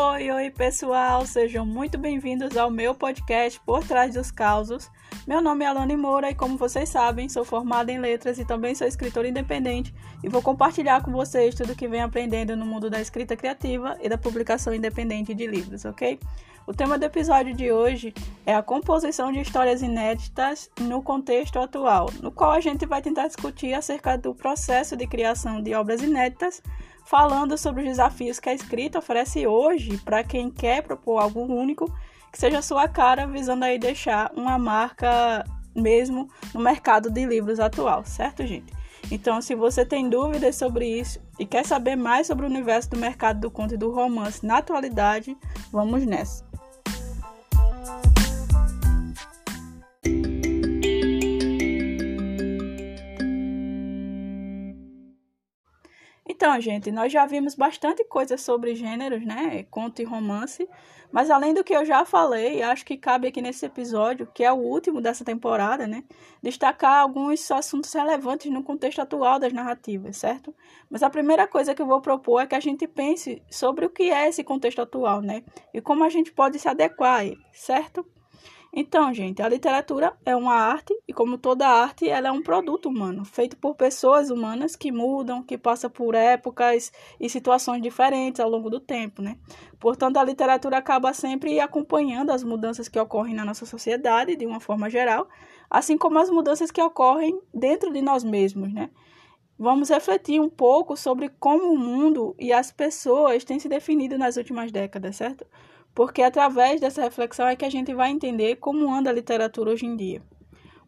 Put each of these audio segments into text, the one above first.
Oi, oi pessoal, sejam muito bem-vindos ao meu podcast Por Trás dos Causos. Meu nome é Alane Moura e, como vocês sabem, sou formada em letras e também sou escritora independente e vou compartilhar com vocês tudo que venho aprendendo no mundo da escrita criativa e da publicação independente de livros, ok? O tema do episódio de hoje é a composição de histórias inéditas no contexto atual, no qual a gente vai tentar discutir acerca do processo de criação de obras inéditas falando sobre os desafios que a escrita oferece hoje para quem quer propor algo único que seja sua cara, visando aí deixar uma marca mesmo no mercado de livros atual, certo, gente? Então, se você tem dúvidas sobre isso e quer saber mais sobre o universo do mercado do conto e do romance na atualidade, vamos nessa. Então, gente, nós já vimos bastante coisa sobre gêneros, né? Conto e romance. Mas além do que eu já falei, acho que cabe aqui nesse episódio, que é o último dessa temporada, né? Destacar alguns assuntos relevantes no contexto atual das narrativas, certo? Mas a primeira coisa que eu vou propor é que a gente pense sobre o que é esse contexto atual, né? E como a gente pode se adequar a ele, certo? Então, gente, a literatura é uma arte e, como toda arte, ela é um produto humano, feito por pessoas humanas que mudam, que passam por épocas e situações diferentes ao longo do tempo, né? Portanto, a literatura acaba sempre acompanhando as mudanças que ocorrem na nossa sociedade, de uma forma geral, assim como as mudanças que ocorrem dentro de nós mesmos, né? Vamos refletir um pouco sobre como o mundo e as pessoas têm se definido nas últimas décadas, certo? Porque através dessa reflexão é que a gente vai entender como anda a literatura hoje em dia.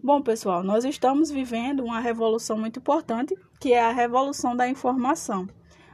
Bom, pessoal, nós estamos vivendo uma revolução muito importante, que é a revolução da informação.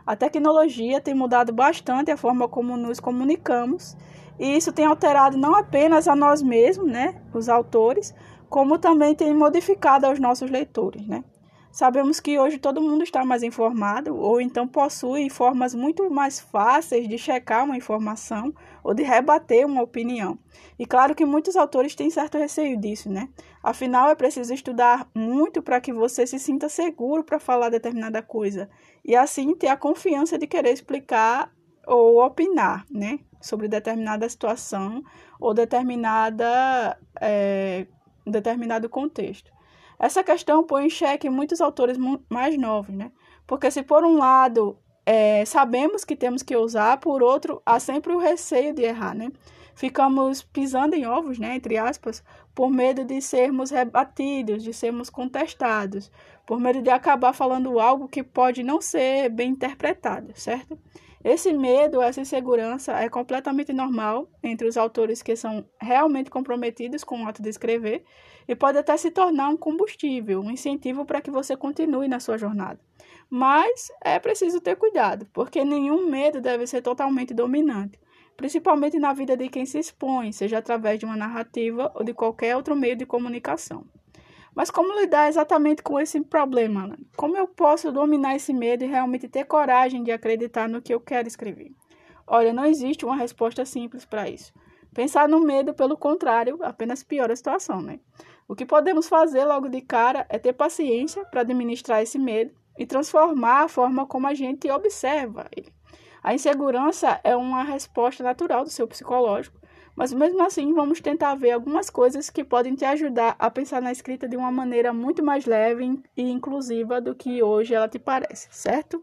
A tecnologia tem mudado bastante a forma como nos comunicamos, e isso tem alterado não apenas a nós mesmos, né, os autores, como também tem modificado aos nossos leitores, né? Sabemos que hoje todo mundo está mais informado ou então possui formas muito mais fáceis de checar uma informação ou de rebater uma opinião. E claro que muitos autores têm certo receio disso, né? Afinal, é preciso estudar muito para que você se sinta seguro para falar determinada coisa e assim ter a confiança de querer explicar ou opinar, né? Sobre determinada situação ou determinada, é, determinado contexto. Essa questão põe em xeque muitos autores mais novos, né? Porque se por um lado é, sabemos que temos que usar, por outro há sempre o receio de errar, né? Ficamos pisando em ovos, né, entre aspas, por medo de sermos rebatidos, de sermos contestados, por medo de acabar falando algo que pode não ser bem interpretado, certo? Esse medo, essa insegurança é completamente normal entre os autores que são realmente comprometidos com o ato de escrever e pode até se tornar um combustível, um incentivo para que você continue na sua jornada. Mas é preciso ter cuidado, porque nenhum medo deve ser totalmente dominante, principalmente na vida de quem se expõe, seja através de uma narrativa ou de qualquer outro meio de comunicação. Mas como lidar exatamente com esse problema? Como eu posso dominar esse medo e realmente ter coragem de acreditar no que eu quero escrever? Olha, não existe uma resposta simples para isso. Pensar no medo, pelo contrário, apenas piora a situação, né? O que podemos fazer logo de cara é ter paciência para administrar esse medo e transformar a forma como a gente observa ele. A insegurança é uma resposta natural do seu psicológico mas mesmo assim, vamos tentar ver algumas coisas que podem te ajudar a pensar na escrita de uma maneira muito mais leve e inclusiva do que hoje ela te parece, certo?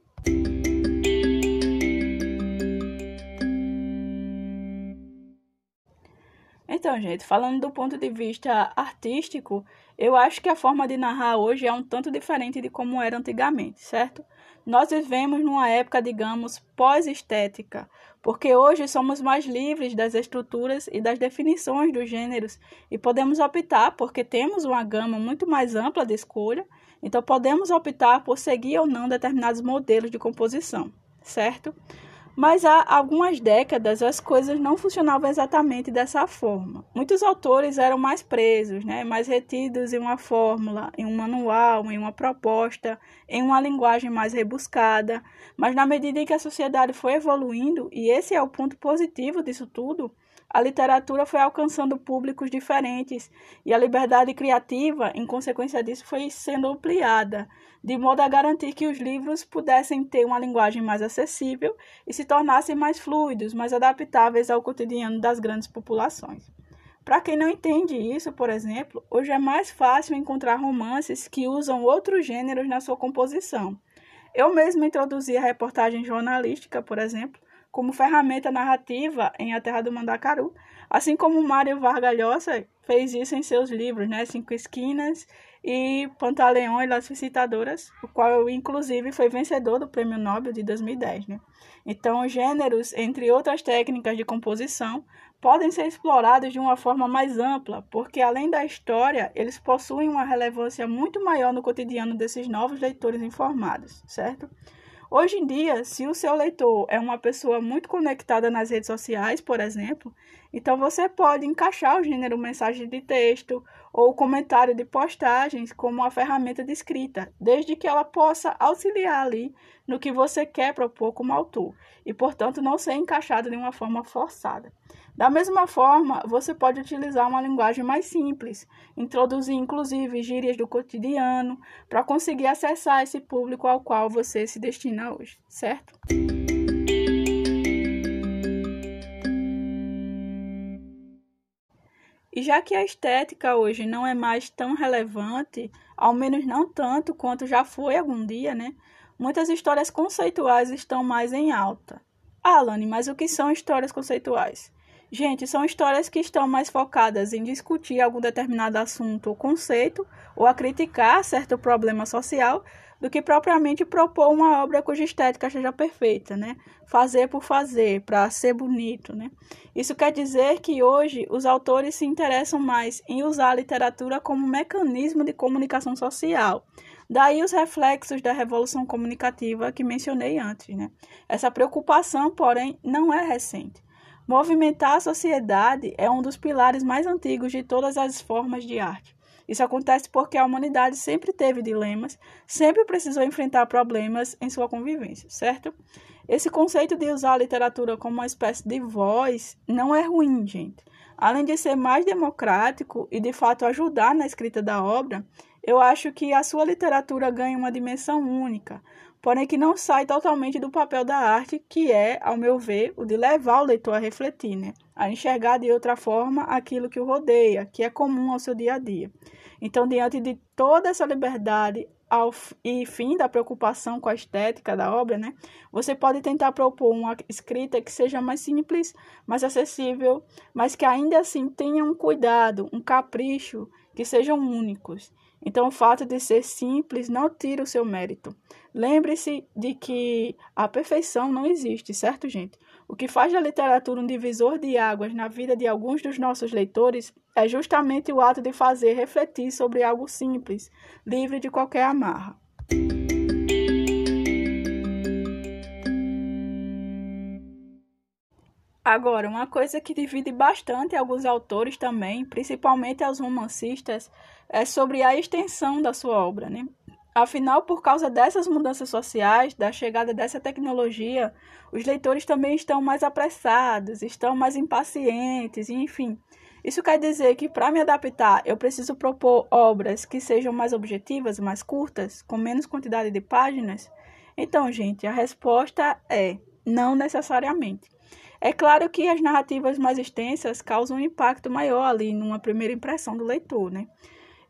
Então, gente, falando do ponto de vista artístico, eu acho que a forma de narrar hoje é um tanto diferente de como era antigamente, certo? Nós vivemos numa época, digamos, pós-estética, porque hoje somos mais livres das estruturas e das definições dos gêneros e podemos optar, porque temos uma gama muito mais ampla de escolha, então podemos optar por seguir ou não determinados modelos de composição, certo? Mas há algumas décadas as coisas não funcionavam exatamente dessa forma. Muitos autores eram mais presos, né? mais retidos em uma fórmula, em um manual, em uma proposta, em uma linguagem mais rebuscada. Mas na medida em que a sociedade foi evoluindo, e esse é o ponto positivo disso tudo, a literatura foi alcançando públicos diferentes e a liberdade criativa, em consequência disso, foi sendo ampliada, de modo a garantir que os livros pudessem ter uma linguagem mais acessível e se tornassem mais fluidos, mais adaptáveis ao cotidiano das grandes populações. Para quem não entende isso, por exemplo, hoje é mais fácil encontrar romances que usam outros gêneros na sua composição. Eu mesmo introduzi a reportagem jornalística, por exemplo, como ferramenta narrativa em A Terra do Mandacaru, assim como Mário Vargalhosa fez isso em seus livros, né, Cinco Esquinas e Pantaleão e Las Visitadoras, o qual inclusive foi vencedor do Prêmio Nobel de 2010, né? Então, gêneros, entre outras técnicas de composição, podem ser explorados de uma forma mais ampla, porque além da história, eles possuem uma relevância muito maior no cotidiano desses novos leitores informados, certo? Hoje em dia, se o seu leitor é uma pessoa muito conectada nas redes sociais, por exemplo, então você pode encaixar o gênero mensagem de texto ou comentário de postagens como uma ferramenta de escrita, desde que ela possa auxiliar ali no que você quer propor como autor e, portanto, não ser encaixado de uma forma forçada. Da mesma forma, você pode utilizar uma linguagem mais simples, introduzir inclusive gírias do cotidiano, para conseguir acessar esse público ao qual você se destina hoje, certo? Já que a estética hoje não é mais tão relevante, ao menos não tanto quanto já foi algum dia, né? Muitas histórias conceituais estão mais em alta. Alane, mas o que são histórias conceituais? Gente, são histórias que estão mais focadas em discutir algum determinado assunto ou conceito, ou a criticar certo problema social, do que propriamente propor uma obra cuja estética seja perfeita, né? Fazer por fazer, para ser bonito, né? Isso quer dizer que hoje os autores se interessam mais em usar a literatura como mecanismo de comunicação social. Daí os reflexos da revolução comunicativa que mencionei antes, né? Essa preocupação, porém, não é recente. Movimentar a sociedade é um dos pilares mais antigos de todas as formas de arte. Isso acontece porque a humanidade sempre teve dilemas, sempre precisou enfrentar problemas em sua convivência, certo? Esse conceito de usar a literatura como uma espécie de voz não é ruim, gente. Além de ser mais democrático e de fato ajudar na escrita da obra, eu acho que a sua literatura ganha uma dimensão única, porém que não sai totalmente do papel da arte, que é, ao meu ver, o de levar o leitor a refletir, né? a enxergar de outra forma aquilo que o rodeia, que é comum ao seu dia a dia. Então, diante de toda essa liberdade ao, e fim da preocupação com a estética da obra, né, você pode tentar propor uma escrita que seja mais simples, mais acessível, mas que ainda assim tenha um cuidado, um capricho, que sejam únicos. Então, o fato de ser simples não tira o seu mérito. Lembre-se de que a perfeição não existe, certo, gente? O que faz da literatura um divisor de águas na vida de alguns dos nossos leitores é justamente o ato de fazer refletir sobre algo simples, livre de qualquer amarra. Agora, uma coisa que divide bastante alguns autores também, principalmente aos romancistas, é sobre a extensão da sua obra, né? Afinal, por causa dessas mudanças sociais, da chegada dessa tecnologia, os leitores também estão mais apressados, estão mais impacientes, enfim. Isso quer dizer que para me adaptar, eu preciso propor obras que sejam mais objetivas, mais curtas, com menos quantidade de páginas? Então, gente, a resposta é não necessariamente. É claro que as narrativas mais extensas causam um impacto maior ali numa primeira impressão do leitor, né?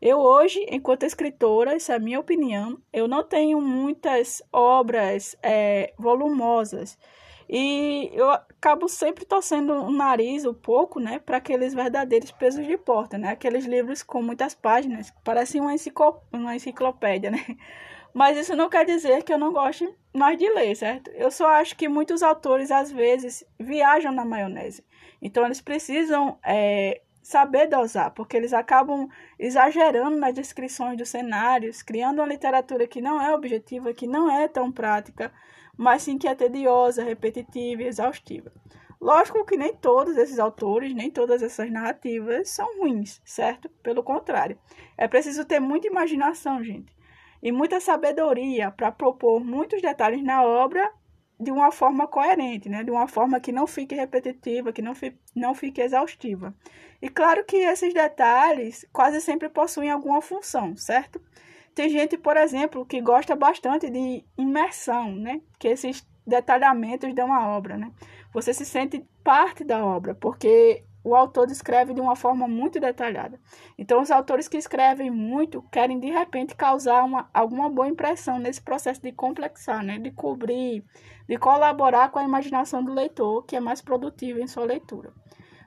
Eu hoje, enquanto escritora, essa é a minha opinião, eu não tenho muitas obras é, volumosas. E eu acabo sempre torcendo o nariz um pouco, né, para aqueles verdadeiros pesos de porta, né, aqueles livros com muitas páginas, parecem uma enciclopédia, né. Mas isso não quer dizer que eu não goste mais de ler, certo? Eu só acho que muitos autores, às vezes, viajam na maionese. Então, eles precisam é, saber dosar, porque eles acabam exagerando nas descrições dos cenários, criando uma literatura que não é objetiva, que não é tão prática, mas sim que é tediosa, repetitiva e exaustiva. Lógico que nem todos esses autores, nem todas essas narrativas são ruins, certo? Pelo contrário, é preciso ter muita imaginação, gente, e muita sabedoria para propor muitos detalhes na obra de uma forma coerente, né? De uma forma que não fique repetitiva, que não, fi, não fique exaustiva. E claro que esses detalhes quase sempre possuem alguma função, certo? Tem gente, por exemplo, que gosta bastante de imersão, né? Que esses detalhamentos dão a obra, né? Você se sente parte da obra, porque o autor descreve de uma forma muito detalhada. Então, os autores que escrevem muito querem, de repente, causar uma, alguma boa impressão nesse processo de complexar, né? De cobrir, de colaborar com a imaginação do leitor, que é mais produtivo em sua leitura.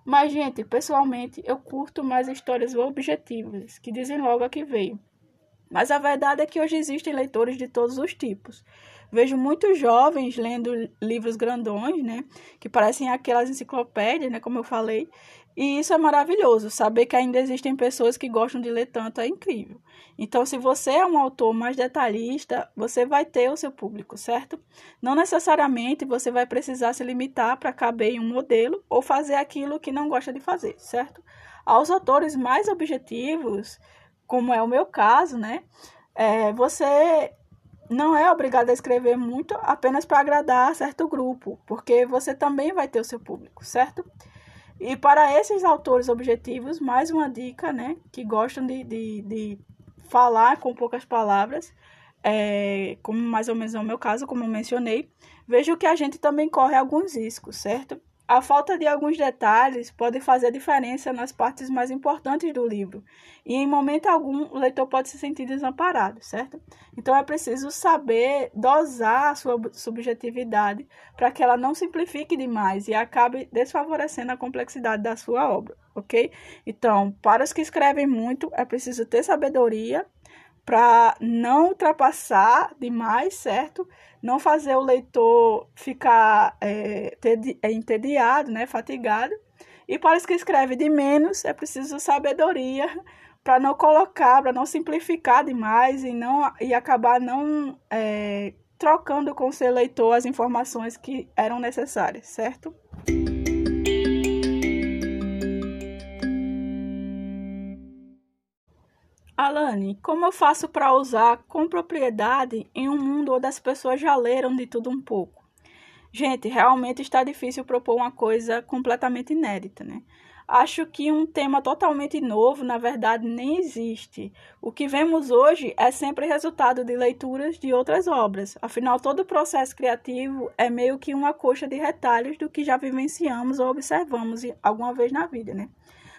Mas, gente, pessoalmente, eu curto mais histórias objetivas, que dizem logo a que veio. Mas a verdade é que hoje existem leitores de todos os tipos. Vejo muitos jovens lendo livros grandões, né, que parecem aquelas enciclopédias, né, como eu falei, e isso é maravilhoso. Saber que ainda existem pessoas que gostam de ler tanto é incrível. Então, se você é um autor mais detalhista, você vai ter o seu público, certo? Não necessariamente você vai precisar se limitar para caber em um modelo ou fazer aquilo que não gosta de fazer, certo? Aos autores mais objetivos, como é o meu caso, né? É, você não é obrigado a escrever muito apenas para agradar certo grupo, porque você também vai ter o seu público, certo? E para esses autores objetivos, mais uma dica, né? Que gostam de, de, de falar com poucas palavras, é, como mais ou menos é o meu caso, como eu mencionei, vejo que a gente também corre alguns riscos, certo? A falta de alguns detalhes pode fazer diferença nas partes mais importantes do livro, e em momento algum o leitor pode se sentir desamparado, certo? Então é preciso saber dosar a sua subjetividade para que ela não simplifique demais e acabe desfavorecendo a complexidade da sua obra, ok? Então, para os que escrevem muito, é preciso ter sabedoria para não ultrapassar demais, certo? Não fazer o leitor ficar é, é, entediado, né, fatigado. E para os que escrevem de menos, é preciso sabedoria para não colocar, para não simplificar demais e, não, e acabar não é, trocando com o seu leitor as informações que eram necessárias, certo? Alane, como eu faço para usar com propriedade em um mundo onde as pessoas já leram de tudo um pouco? Gente, realmente está difícil propor uma coisa completamente inédita, né? Acho que um tema totalmente novo, na verdade, nem existe. O que vemos hoje é sempre resultado de leituras de outras obras. Afinal, todo o processo criativo é meio que uma coxa de retalhos do que já vivenciamos ou observamos alguma vez na vida, né?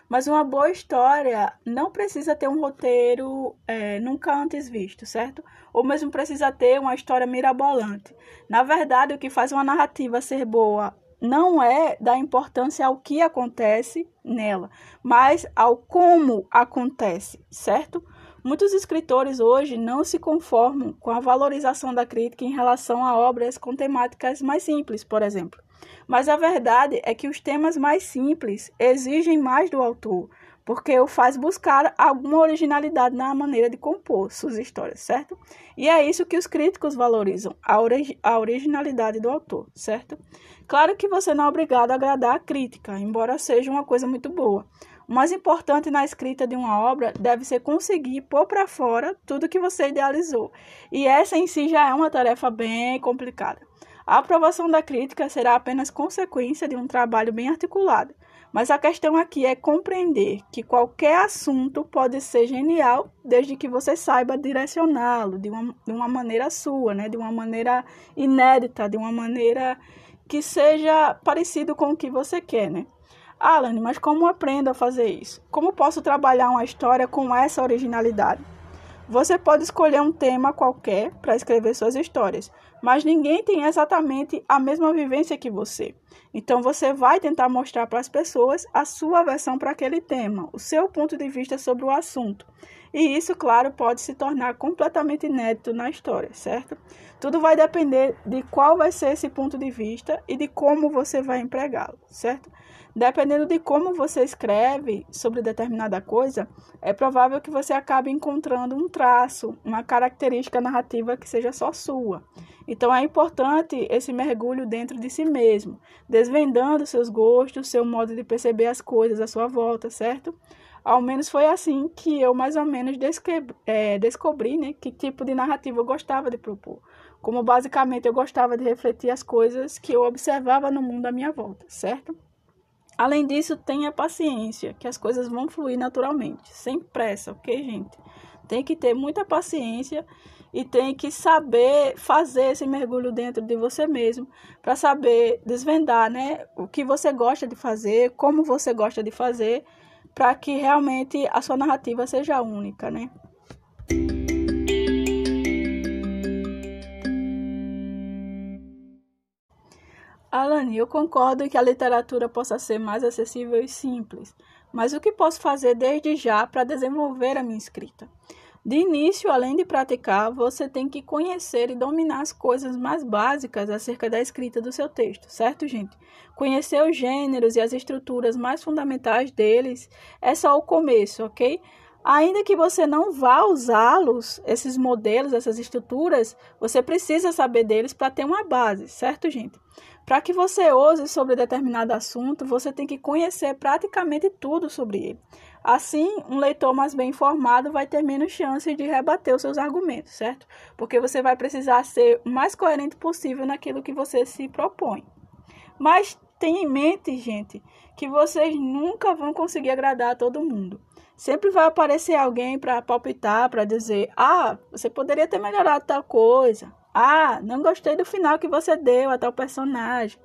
Mas uma boa história não precisa ter um roteiro é, nunca antes visto, certo? Ou mesmo precisa ter uma história mirabolante. Na verdade, o que faz uma narrativa ser boa não é dar importância ao que acontece nela, mas ao como acontece, certo? Muitos escritores hoje não se conformam com a valorização da crítica em relação a obras com temáticas mais simples, por exemplo. Mas a verdade é que os temas mais simples exigem mais do autor, porque o faz buscar alguma originalidade na maneira de compor suas histórias, certo? E é isso que os críticos valorizam, a, ori a originalidade do autor, certo? Claro que você não é obrigado a agradar a crítica, embora seja uma coisa muito boa. O mais importante na escrita de uma obra deve ser conseguir pôr para fora tudo que você idealizou. E essa em si já é uma tarefa bem complicada. A aprovação da crítica será apenas consequência de um trabalho bem articulado, mas a questão aqui é compreender que qualquer assunto pode ser genial desde que você saiba direcioná-lo de uma, de uma maneira sua, né? de uma maneira inédita, de uma maneira que seja parecido com o que você quer. Né? Alan, mas como aprendo a fazer isso? Como posso trabalhar uma história com essa originalidade? Você pode escolher um tema qualquer para escrever suas histórias, mas ninguém tem exatamente a mesma vivência que você. Então você vai tentar mostrar para as pessoas a sua versão para aquele tema, o seu ponto de vista sobre o assunto. E isso, claro, pode se tornar completamente inédito na história, certo? Tudo vai depender de qual vai ser esse ponto de vista e de como você vai empregá-lo, certo? Dependendo de como você escreve sobre determinada coisa, é provável que você acabe encontrando um traço, uma característica narrativa que seja só sua. Então é importante esse mergulho dentro de si mesmo, desvendando seus gostos, seu modo de perceber as coisas à sua volta, certo? Ao menos foi assim que eu mais ou menos é, descobri né, que tipo de narrativa eu gostava de propor. Como basicamente eu gostava de refletir as coisas que eu observava no mundo à minha volta, certo? Além disso, tenha paciência, que as coisas vão fluir naturalmente, sem pressa, ok, gente? Tem que ter muita paciência e tem que saber fazer esse mergulho dentro de você mesmo para saber desvendar, né, o que você gosta de fazer, como você gosta de fazer, para que realmente a sua narrativa seja única, né? Alane, eu concordo que a literatura possa ser mais acessível e simples, mas o que posso fazer desde já para desenvolver a minha escrita? De início, além de praticar, você tem que conhecer e dominar as coisas mais básicas acerca da escrita do seu texto, certo, gente? Conhecer os gêneros e as estruturas mais fundamentais deles é só o começo, ok? Ainda que você não vá usá-los, esses modelos, essas estruturas, você precisa saber deles para ter uma base, certo, gente? Para que você use sobre determinado assunto, você tem que conhecer praticamente tudo sobre ele. Assim, um leitor mais bem informado vai ter menos chance de rebater os seus argumentos, certo? Porque você vai precisar ser o mais coerente possível naquilo que você se propõe. Mas tenha em mente, gente, que vocês nunca vão conseguir agradar a todo mundo. Sempre vai aparecer alguém para palpitar, para dizer: "Ah, você poderia ter melhorado tal coisa. Ah, não gostei do final que você deu a tal personagem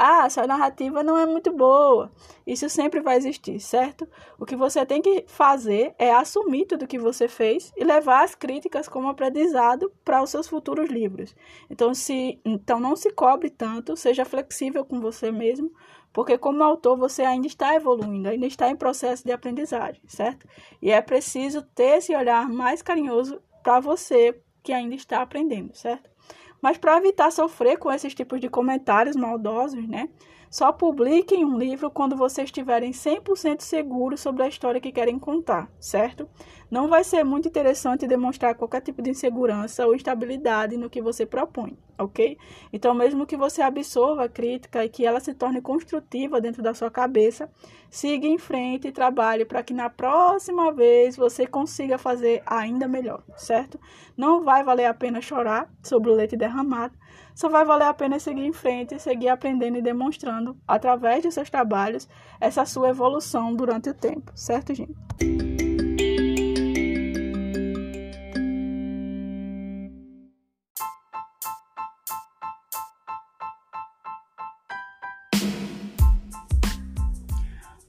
ah, essa narrativa não é muito boa. Isso sempre vai existir, certo? O que você tem que fazer é assumir tudo que você fez e levar as críticas como aprendizado para os seus futuros livros. Então, se, então não se cobre tanto, seja flexível com você mesmo, porque como autor você ainda está evoluindo, ainda está em processo de aprendizagem, certo? E é preciso ter esse olhar mais carinhoso para você que ainda está aprendendo, certo? Mas para evitar sofrer com esses tipos de comentários maldosos, né? Só publiquem um livro quando vocês estiverem 100% seguros sobre a história que querem contar, certo? Não vai ser muito interessante demonstrar qualquer tipo de insegurança ou instabilidade no que você propõe, ok? Então, mesmo que você absorva a crítica e que ela se torne construtiva dentro da sua cabeça, siga em frente e trabalhe para que na próxima vez você consiga fazer ainda melhor, certo? Não vai valer a pena chorar sobre o leite derramado, só vai valer a pena seguir em frente e seguir aprendendo e demonstrando, através de seus trabalhos, essa sua evolução durante o tempo, certo, gente?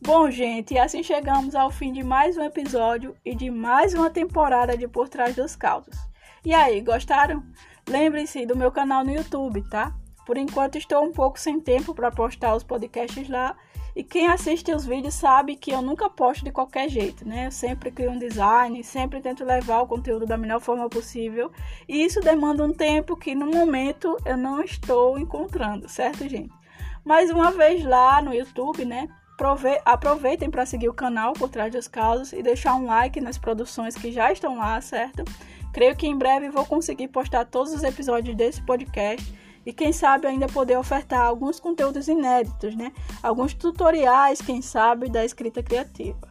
Bom, gente, assim chegamos ao fim de mais um episódio e de mais uma temporada de Por Trás dos Causos. E aí, gostaram? Lembre-se do meu canal no YouTube, tá? Por enquanto estou um pouco sem tempo para postar os podcasts lá. E quem assiste os vídeos sabe que eu nunca posto de qualquer jeito, né? Eu sempre crio um design, sempre tento levar o conteúdo da melhor forma possível. E isso demanda um tempo que no momento eu não estou encontrando, certo, gente? Mais uma vez lá no YouTube, né? Aproveitem para seguir o canal por trás dos casos e deixar um like nas produções que já estão lá, certo? Creio que em breve vou conseguir postar todos os episódios desse podcast e quem sabe ainda poder ofertar alguns conteúdos inéditos, né? Alguns tutoriais, quem sabe, da escrita criativa.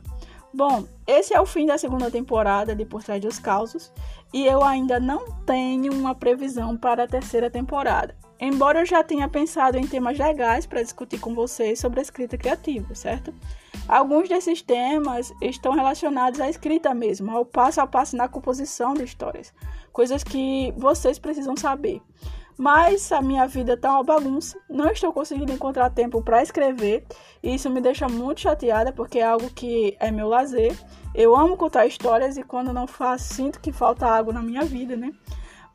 Bom, esse é o fim da segunda temporada de Por Trás dos Causos e eu ainda não tenho uma previsão para a terceira temporada. Embora eu já tenha pensado em temas legais para discutir com vocês sobre a escrita criativa, certo? Alguns desses temas estão relacionados à escrita mesmo, ao passo a passo na composição de histórias, coisas que vocês precisam saber. Mas a minha vida está uma bagunça, não estou conseguindo encontrar tempo para escrever, e isso me deixa muito chateada porque é algo que é meu lazer. Eu amo contar histórias e quando não faço, sinto que falta água na minha vida, né?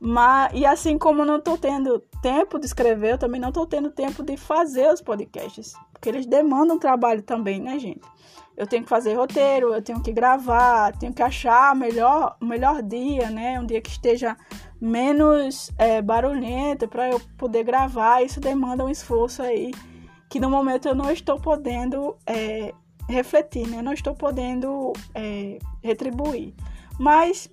Mas, e assim como não estou tendo tempo de escrever, eu também não estou tendo tempo de fazer os podcasts. Porque eles demandam trabalho também, né, gente? Eu tenho que fazer roteiro, eu tenho que gravar, tenho que achar melhor, o melhor dia, né? Um dia que esteja menos é, barulhento para eu poder gravar. Isso demanda um esforço aí que no momento eu não estou podendo é, refletir, né? Não estou podendo é, retribuir. Mas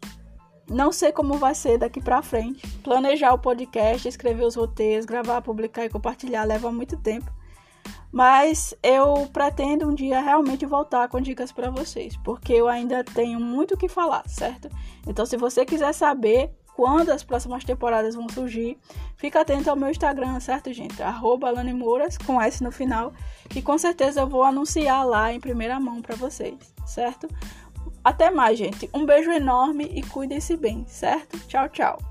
não sei como vai ser daqui para frente. Planejar o podcast, escrever os roteiros, gravar, publicar e compartilhar leva muito tempo. Mas eu pretendo um dia realmente voltar com dicas para vocês, porque eu ainda tenho muito o que falar, certo? Então, se você quiser saber quando as próximas temporadas vão surgir, fica atento ao meu Instagram, certo, gente? Arroba Mouras, com S no final, e com certeza eu vou anunciar lá em primeira mão para vocês, certo? Até mais, gente. Um beijo enorme e cuidem-se bem, certo? Tchau, tchau.